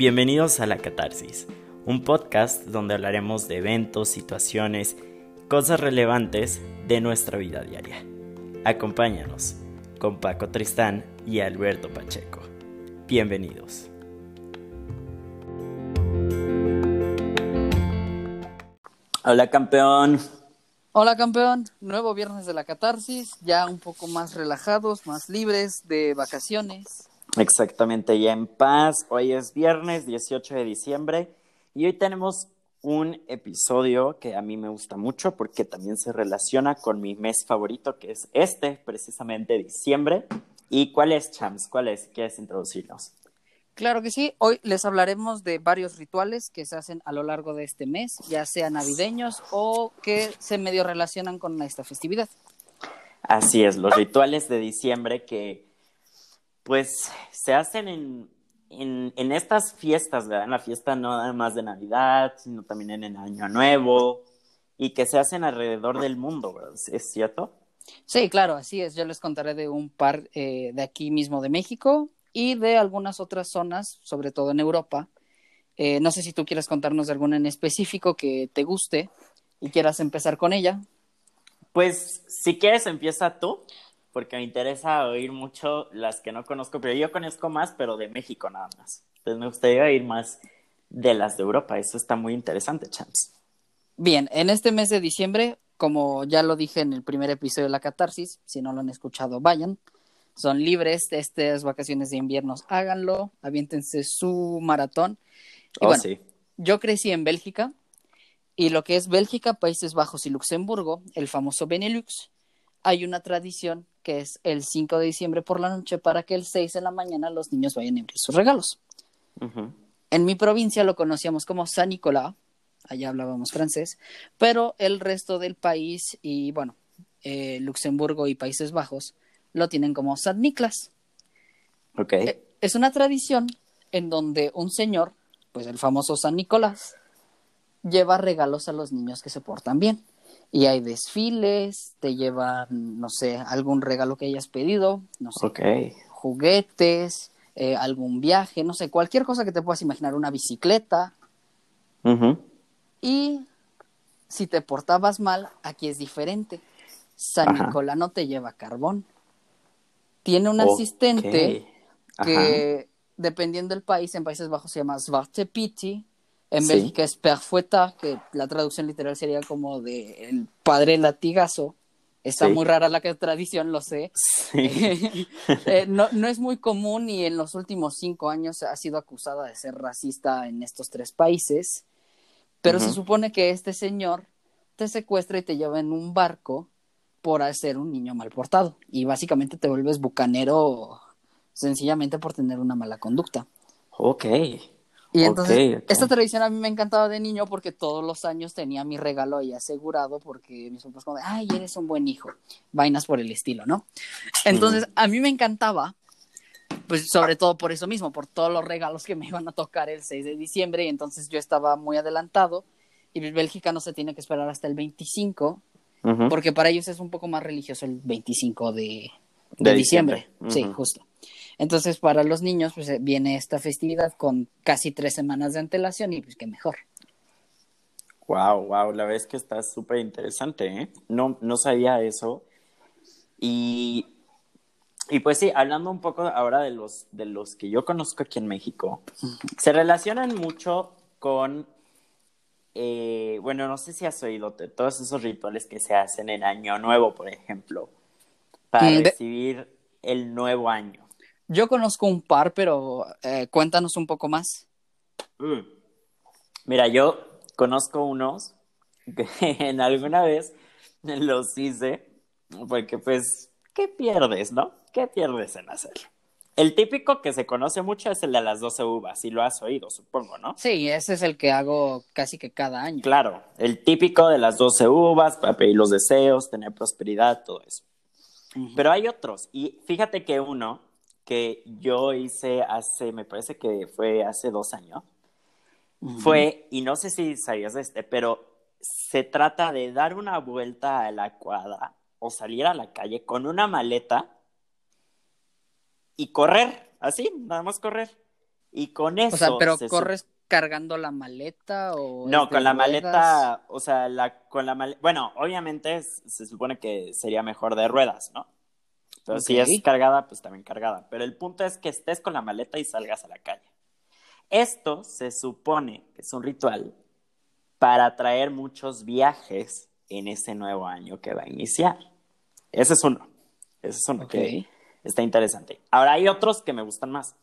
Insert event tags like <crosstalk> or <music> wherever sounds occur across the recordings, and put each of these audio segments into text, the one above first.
Bienvenidos a La Catarsis, un podcast donde hablaremos de eventos, situaciones, cosas relevantes de nuestra vida diaria. Acompáñanos con Paco Tristán y Alberto Pacheco. Bienvenidos. Hola campeón. Hola campeón, nuevo viernes de la catarsis, ya un poco más relajados, más libres de vacaciones. Exactamente, ya en paz. Hoy es viernes 18 de diciembre y hoy tenemos un episodio que a mí me gusta mucho porque también se relaciona con mi mes favorito que es este, precisamente diciembre. ¿Y cuál es, Chams? ¿Cuál es? ¿Quieres introducirnos? Claro que sí, hoy les hablaremos de varios rituales que se hacen a lo largo de este mes, ya sean navideños o que se medio relacionan con esta festividad. Así es, los rituales de diciembre que pues se hacen en, en, estas fiestas, ¿verdad? En la fiesta no nada más de Navidad, sino también en el Año Nuevo y que se hacen alrededor del mundo, ¿verdad? ¿Es cierto? Sí, claro, así es. Yo les contaré de un par eh, de aquí mismo de México y de algunas otras zonas, sobre todo en Europa. Eh, no sé si tú quieres contarnos de alguna en específico que te guste y quieras empezar con ella. Pues si quieres empieza tú, porque me interesa oír mucho las que no conozco, pero yo conozco más, pero de México nada más. Entonces me gustaría oír más de las de Europa. Eso está muy interesante, Chance. Bien, en este mes de diciembre, como ya lo dije en el primer episodio de la catarsis, si no lo han escuchado, vayan son libres de estas vacaciones de invierno, háganlo, aviéntense su maratón. Y oh, bueno, yo crecí en Bélgica y lo que es Bélgica, Países Bajos y Luxemburgo, el famoso Benelux, hay una tradición que es el 5 de diciembre por la noche para que el 6 de la mañana los niños vayan a abrir sus regalos. En mi provincia lo conocíamos como San Nicolás, allá hablábamos francés, pero el resto del país y bueno, eh, Luxemburgo y Países Bajos lo tienen como San Nicolás. Ok. Eh, es una tradición en donde un señor, pues el famoso San Nicolás, lleva regalos a los niños que se portan bien. Y hay desfiles, te llevan, no sé, algún regalo que hayas pedido, no sé, juguetes, eh, algún viaje, no sé, cualquier cosa que te puedas imaginar, una bicicleta. Y si te portabas mal, aquí es diferente. San Nicolás no te lleva carbón, tiene un asistente que, dependiendo del país, en Países Bajos se llama Zwarte Piti, en Bélgica es Perfueta, que la traducción literal sería como de el padre latigazo. Está muy rara la tradición, lo sé. <laughs> Eh, no, no, es muy común y en los últimos cinco años ha sido acusada de ser racista en estos tres países. Pero se supone que este señor te secuestra y te lleva en un barco por ser un niño mal portado y básicamente te vuelves bucanero sencillamente por tener una mala conducta. Ok. Y entonces, esta tradición a mí me encantaba de niño porque todos los años tenía mi regalo ahí asegurado porque mis papás como, ay, eres un buen hijo, vainas por el estilo, ¿no? Entonces, a mí me encantaba, pues sobre todo por eso mismo, por todos los regalos que me iban a tocar el 6 de diciembre y entonces yo estaba muy adelantado y Bélgica no se tiene que esperar hasta el 25 porque para ellos es un poco más religioso el 25 de, diciembre. Sí, justo. Entonces, para los niños, pues viene esta festividad con casi tres semanas de antelación y pues qué mejor. Wow, wow, la verdad es que está súper interesante, ¿eh? No, no sabía eso. Y, y pues sí, hablando un poco ahora de los, de los que yo conozco aquí en México, se relacionan mucho con eh, bueno, no sé si has oído de todos esos rituales que se hacen en Año Nuevo, por ejemplo, para mm, recibir el nuevo año. Yo conozco un par, pero eh, cuéntanos un poco más. Mm. Mira, yo conozco unos que <laughs> en alguna vez los hice, porque pues, ¿qué pierdes, no? ¿Qué pierdes en hacerlo? El típico que se conoce mucho es el de las 12 uvas, y lo has oído, supongo, ¿no? Sí, ese es el que hago casi que cada año. Claro, el típico de las 12 uvas para pedir los deseos, tener prosperidad, todo eso. Pero hay otros, y fíjate que uno que yo hice hace, me parece que fue hace dos años, fue, y no sé si sabías de este, pero se trata de dar una vuelta a la cuadra o salir a la calle con una maleta y correr, así, nada más correr. Y con eso... O sea, pero corres cargando la maleta o... No, con la maleta, o sea, la, con la maleta... Bueno, obviamente se supone que sería mejor de ruedas, ¿no? Pero si es cargada, pues también cargada. Pero el punto es que estés con la maleta y salgas a la calle. Esto se supone que es un ritual para atraer muchos viajes en ese nuevo año que va a iniciar. Ese es uno. Ese es uno que está interesante. Ahora hay otros que me gustan más,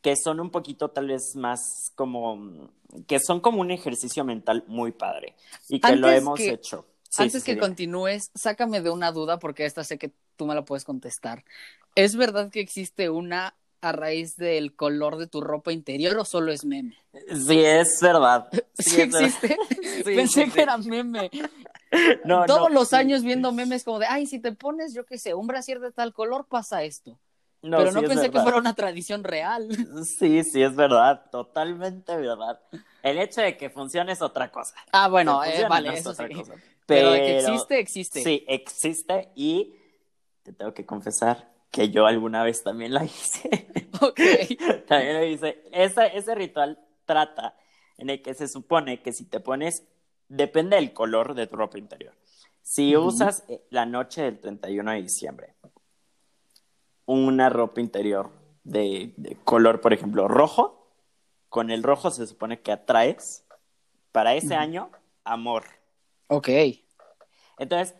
que son un poquito tal vez más como, que son como un ejercicio mental muy padre y que lo hemos hecho. Antes que continúes, sácame de una duda porque esta sé que tú me la puedes contestar. ¿Es verdad que existe una a raíz del color de tu ropa interior o solo es meme? Sí, es verdad. <laughs> Sí, existe. <laughs> Pensé que era meme. No, Todos los años viendo memes como de, ay, si te pones, yo qué sé, un brasier de tal color, pasa esto. Pero no pensé que fuera una tradición real. <laughs> Sí, sí, es verdad, totalmente verdad. El hecho de que funcione es otra cosa. Ah, bueno, eh, vale, eso sí. Pero, de que existe, existe. Sí, existe y te tengo que confesar que yo alguna vez también la <laughs> hice. Ok. también lo hice. ese ritual trata en el que se supone que si te pones, depende del color de tu ropa interior. Si usas eh, la noche del 31 de diciembre una ropa interior de, color, por ejemplo, rojo, con el rojo se supone que atraes para ese año amor. Ok. Entonces,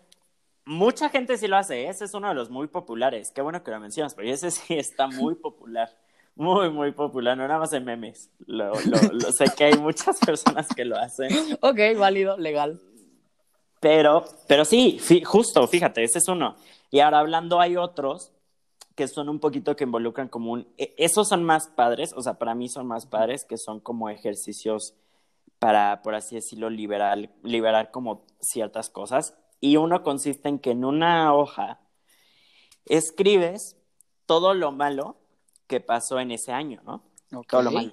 mucha gente sí lo hace, ¿eh? ese es uno de los muy populares. Qué bueno que lo mencionas, porque ese sí está muy popular. Muy, muy popular, no nada más en memes. Lo, sé que hay muchas <laughs> personas que lo hacen. Ok, válido, legal. Pero, pero sí, justo, fíjate, ese es uno. Y ahora hablando hay otros que son un poquito que involucran como un... E, esos son más padres, o sea, para mí son más padres, que son como ejercicios para, por así decirlo, liberar, liberar como ciertas cosas. Y uno consiste en que en una hoja escribes todo lo malo que pasó en ese año, ¿no? Todo lo malo.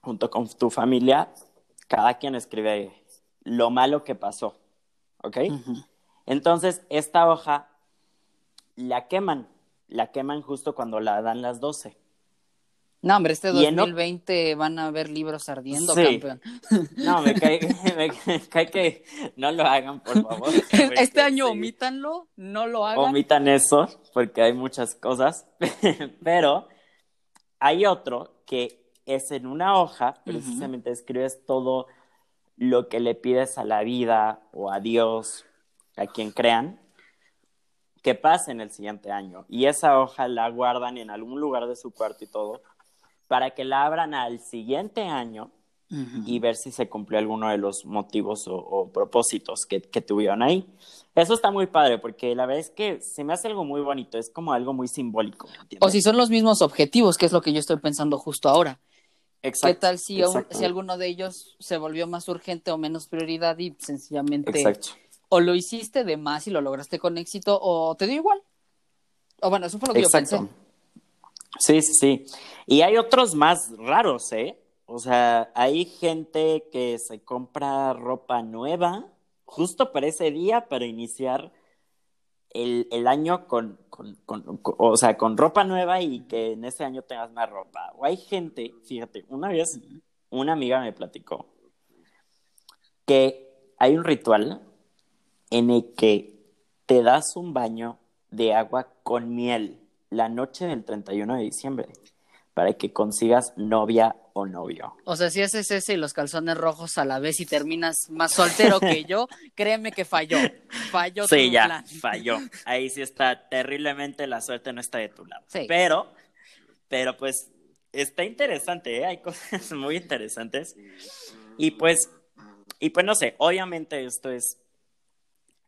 Junto con tu familia, cada quien escribe lo malo que pasó, ¿ok? Entonces, esta hoja la queman la queman justo cuando la dan las 12. No, hombre, este 2020 van a ver libros ardiendo, campeón. No, <laughs> me cae, que no lo hagan, por favor. <laughs> Este año omítanlo, no lo hagan. Omitan eso, porque hay muchas cosas. <laughs> Pero hay otro que es en una hoja, precisamente escribes todo lo que le pides a la vida o a Dios, a quien crean, que pase en el siguiente año. Y esa hoja la guardan en algún lugar de su cuarto y todo, para que la abran al siguiente año y ver si se cumplió alguno de los motivos o, propósitos que, tuvieron ahí. Eso está muy padre, porque la verdad es que se me hace algo muy bonito, es como algo muy simbólico. O si son los mismos objetivos, que es lo que yo estoy pensando justo ahora. Exacto, ¿Qué tal si, si alguno de ellos se volvió más urgente o menos prioridad y sencillamente Exacto o lo hiciste de más y lo lograste con éxito, o te dio igual. O bueno, eso fue lo que yo pensé. Sí, sí, sí. Y hay otros más raros, ¿eh? O sea, hay gente que se compra ropa nueva justo para ese día, para iniciar el, año con, con, o sea, con ropa nueva y que en ese año tengas más ropa. O hay gente, fíjate, una vez una amiga me platicó que hay un ritual en el que te das un baño de agua con miel la noche del 31 de diciembre para que consigas novia o novio. O sea, si haces ese y los calzones rojos a la vez y terminas más soltero que yo, <laughs> créeme que falló. Falló sí, ya, falló. Ahí sí está terriblemente la suerte no está de tu lado. Pero, pero pues está interesante, ¿eh? hay cosas <laughs> muy interesantes. Y pues, y pues no sé, obviamente esto es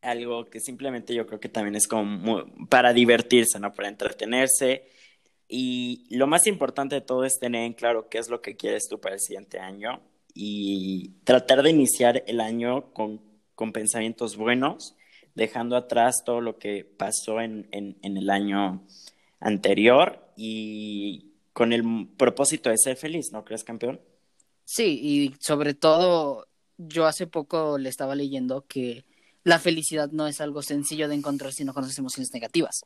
algo que simplemente yo creo que también es como para divertirse, ¿no? Para entretenerse. Y lo más importante de todo es tener en claro qué es lo que quieres tú para el siguiente año y tratar de iniciar el año con, con pensamientos buenos, dejando atrás todo lo que pasó en, en, en el año anterior y con el propósito de ser feliz, ¿no crees, campeón? Sí, y sobre todo, yo hace poco le estaba leyendo que la felicidad no es algo sencillo de encontrar si no conoces emociones negativas.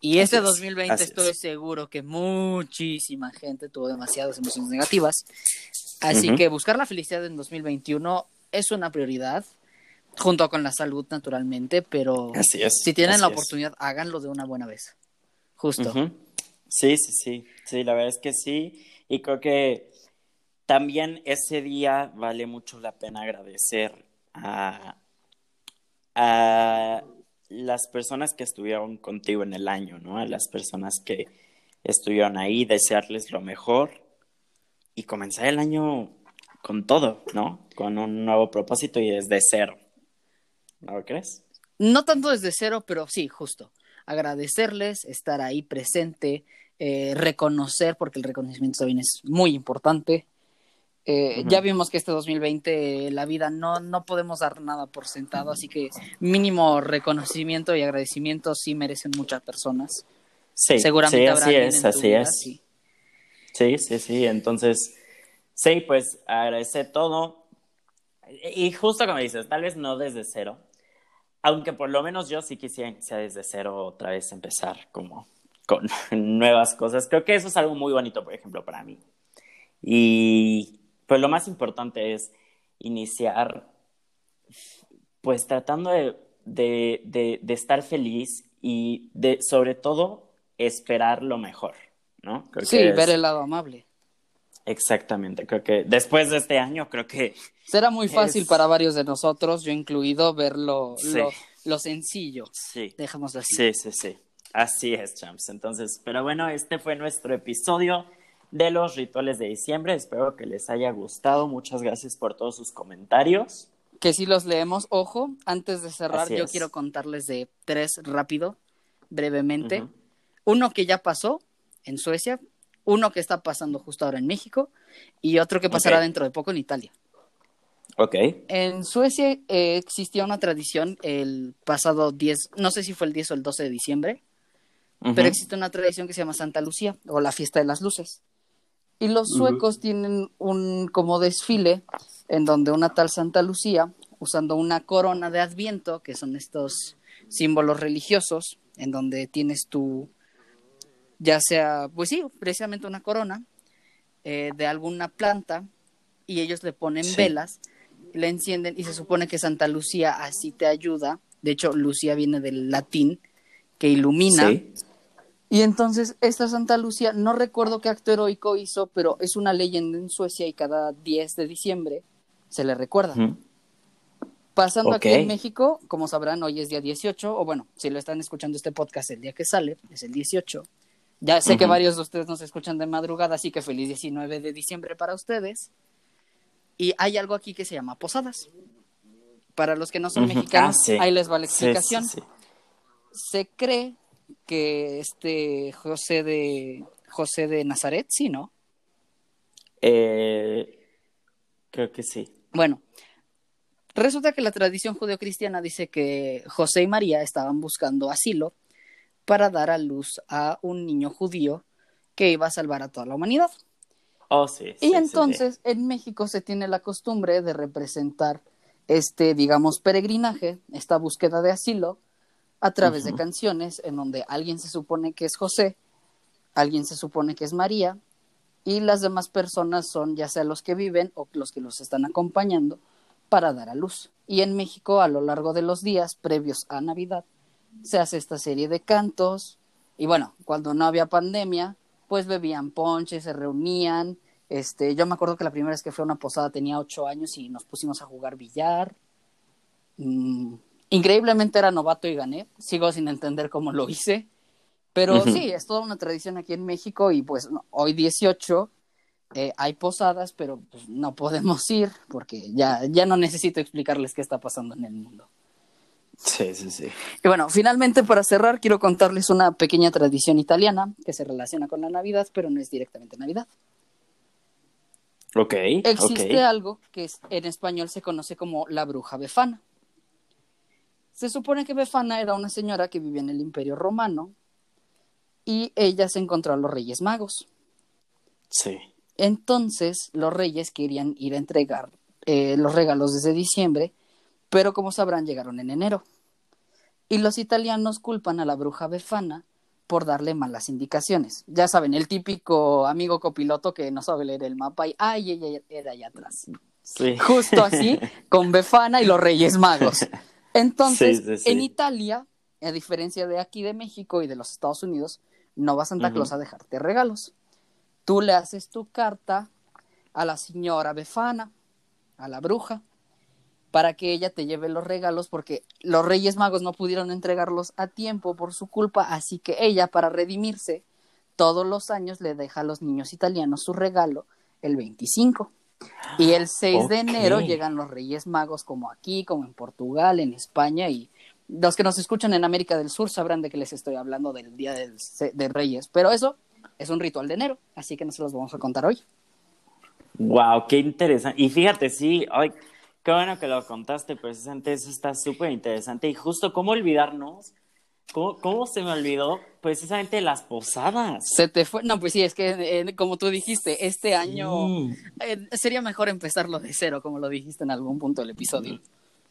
Y este 2020 estoy seguro que muchísima gente tuvo demasiadas emociones negativas. Así que buscar la felicidad en 2021 es una prioridad, junto con la salud naturalmente, pero si tienen la oportunidad, háganlo de una buena vez. Justo. Sí, sí, sí. Sí, la verdad es que sí. Y creo que también ese día vale mucho la pena agradecer a, a las personas que estuvieron contigo en el año, ¿no? A las personas que estuvieron ahí, desearles lo mejor y comenzar el año con todo, ¿no? Con un nuevo propósito y desde cero. ¿No crees? No tanto desde cero, pero sí, justo. Agradecerles, estar ahí presente, eh, reconocer, porque el reconocimiento también es muy importante. Eh, ya vimos que este 2020 la vida no, no podemos dar nada por sentado, así que mínimo reconocimiento y agradecimiento sí merecen muchas personas. Sí, seguramente así es, así es. Sí. sí, sí, Entonces, sí, pues agradecer todo. Y justo como dices, tal vez no desde cero, aunque por lo menos yo sí quisiera sea desde cero otra vez empezar como con <laughs> nuevas cosas. Creo que eso es algo muy bonito, por ejemplo, para mí. Y pues lo más importante es iniciar, pues tratando de, de, de, estar feliz y de, sobre todo, esperar lo mejor, ¿no? sí, ver el lado amable. Exactamente, creo que después de este año, creo que... Será muy fácil para varios de nosotros, yo incluido, ver lo, lo, sencillo. Sí. Dejamos así. Sí, sí, sí. Así es, champs. Entonces, pero bueno, este fue nuestro episodio de los rituales de diciembre. Espero que les haya gustado. Muchas gracias por todos sus comentarios. Que si los leemos, ojo, antes de cerrar, yo quiero contarles de tres rápido, brevemente. Uno que ya pasó en Suecia, uno que está pasando justo ahora en México y otro que pasará dentro de poco en Italia. Ok. En Suecia eh, existía una tradición el pasado 10, no sé si fue el 10 o el 12 de diciembre, pero existe una tradición que se llama Santa Lucía o la fiesta de las luces. Y los suecos tienen un como desfile en donde una tal Santa Lucía, usando una corona de Adviento, que son estos símbolos religiosos, en donde tienes tu, ya sea, pues sí, precisamente una corona eh, de alguna planta, y ellos le ponen velas, le encienden, y se supone que Santa Lucía así te ayuda. De hecho, Lucía viene del latín, que ilumina. Y entonces esta Santa Lucía, no recuerdo qué acto heroico hizo, pero es una leyenda en Suecia y cada 10 de diciembre se le recuerda. Pasando aquí en México, como sabrán, hoy es día 18, o bueno, si lo están escuchando este podcast el día que sale, es el 18. Ya sé que varios de ustedes nos escuchan de madrugada, así que feliz 19 de diciembre para ustedes. Y hay algo aquí que se llama posadas. Para los que no son mexicanos, ah, ahí les va la explicación. se cree que este José de José de Nazaret, sí, ¿no? Eh, creo que sí. Bueno, resulta que la tradición judeocristiana dice que José y María estaban buscando asilo para dar a luz a un niño judío que iba a salvar a toda la humanidad. Oh, sí. y entonces en México se tiene la costumbre de representar este, digamos, peregrinaje, esta búsqueda de asilo, a través de canciones en donde alguien se supone que es José, alguien se supone que es María y las demás personas son ya sea los que viven o los que los están acompañando para dar a luz. Y en México a lo largo de los días previos a Navidad se hace esta serie de cantos y bueno, cuando no había pandemia, pues bebían ponche, se reunían. Este, yo me acuerdo que la primera vez que fue a una posada tenía ocho años y nos pusimos a jugar billar. Mm, Increíblemente era novato y gané. Sigo sin entender cómo lo hice. Pero sí, es toda una tradición aquí en México y pues hoy 18 eh, hay posadas, pero pues, no podemos ir porque ya, ya no necesito explicarles qué está pasando en el mundo. Sí, sí, sí. Y bueno, finalmente para cerrar quiero contarles una pequeña tradición italiana que se relaciona con la Navidad, pero no es directamente Navidad. Ok. Existe algo que en español se conoce como la bruja befana. Se supone que Befana era una señora que vivía en el Imperio Romano y ella se encontró a los Reyes Magos. Sí. Entonces los reyes querían ir a entregar eh, los regalos desde diciembre pero como sabrán llegaron en enero. Y los italianos culpan a la bruja Befana por darle malas indicaciones. Ya saben, el típico amigo copiloto que no sabe leer el mapa y ¡ay, ella era allá atrás! Sí. Justo así, con Befana y los Reyes Magos. <laughs> Entonces, en Italia, a diferencia de aquí de México y de los Estados Unidos, no va Santa Claus a dejarte regalos. Tú le haces tu carta a la señora Befana, a la bruja, para que ella te lleve los regalos, porque los Reyes Magos no pudieron entregarlos a tiempo por su culpa, así que ella, para redimirse, todos los años le deja a los niños italianos su regalo el 25. Y el 6 de enero llegan los Reyes Magos, como aquí, como en Portugal, en España, y los que nos escuchan en América del Sur sabrán de que les estoy hablando del Día del, de Reyes. Pero eso es un ritual de enero, así que no se los vamos a contar hoy. Wow, qué interesante. Y fíjate, sí, ay, qué bueno que lo contaste, precisamente eso está súper interesante. Y justo, ¿cómo olvidarnos? ¿Cómo, ¿Cómo, se me olvidó? Precisamente las posadas. Se te fue. No, pues sí, es que eh, como tú dijiste, este año eh, sería mejor empezarlo de cero, como lo dijiste en algún punto del episodio.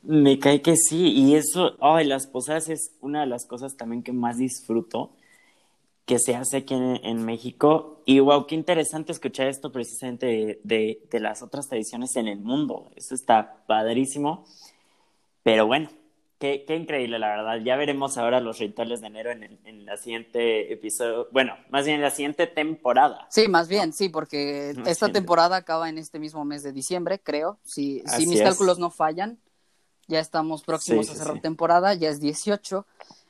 Me cae que sí, y eso, ay, las posadas es una de las cosas también que más disfruto que se hace aquí en, México. Y wow, qué interesante escuchar esto precisamente de, de, las otras tradiciones en el mundo. Eso está padrísimo. Pero bueno, qué, qué, increíble, la verdad. Ya veremos ahora los rituales de enero en, en la siguiente episodio. Bueno, más bien en la siguiente temporada. Sí, más bien, sí, porque esta temporada acaba en este mismo mes de diciembre, creo. Si, si mis cálculos no fallan, ya estamos próximos a cerrar temporada, ya es 18.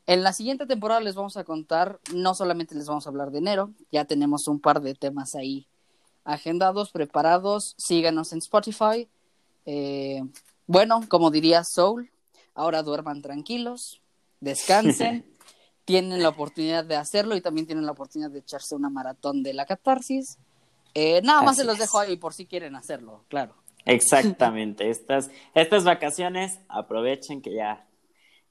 En la siguiente temporada les vamos a contar, no solamente les vamos a hablar de enero, ya tenemos un par de temas ahí agendados, preparados. Síganos en Spotify. Eh, bueno, como diría Soul, ahora duerman tranquilos, descansen, <laughs> tienen la oportunidad de hacerlo y también tienen la oportunidad de echarse una maratón de la catarsis. Eh, nada más se los dejo ahí por si quieren hacerlo, claro. Exactamente, estas, estas vacaciones aprovechen que ya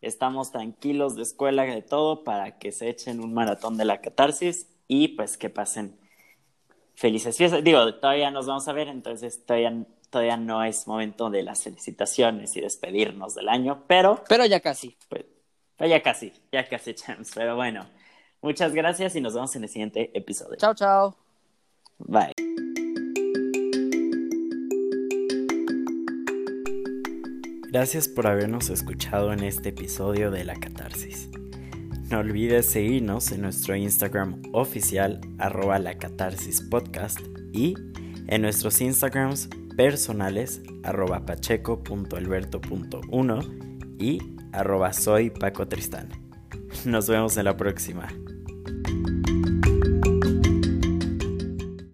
estamos tranquilos de escuela, de todo, para que se echen un maratón de la catarsis y pues que pasen felices fiestas. Digo, todavía nos vamos a ver, entonces todavía, todavía no es momento de las felicitaciones y despedirnos del año, pero... Pero ya casi. Pues, ya casi, ya casi echamos, pero bueno. Muchas gracias y nos vemos en el siguiente episodio. Chao, chao. Bye. Gracias por habernos escuchado en este episodio de La Catarsis. No olvides seguirnos en nuestro Instagram oficial arroba la catarsis podcast y en nuestros Instagrams personales arroba pacheco.alberto.1 y arroba soy Paco Tristán. Nos vemos en la próxima.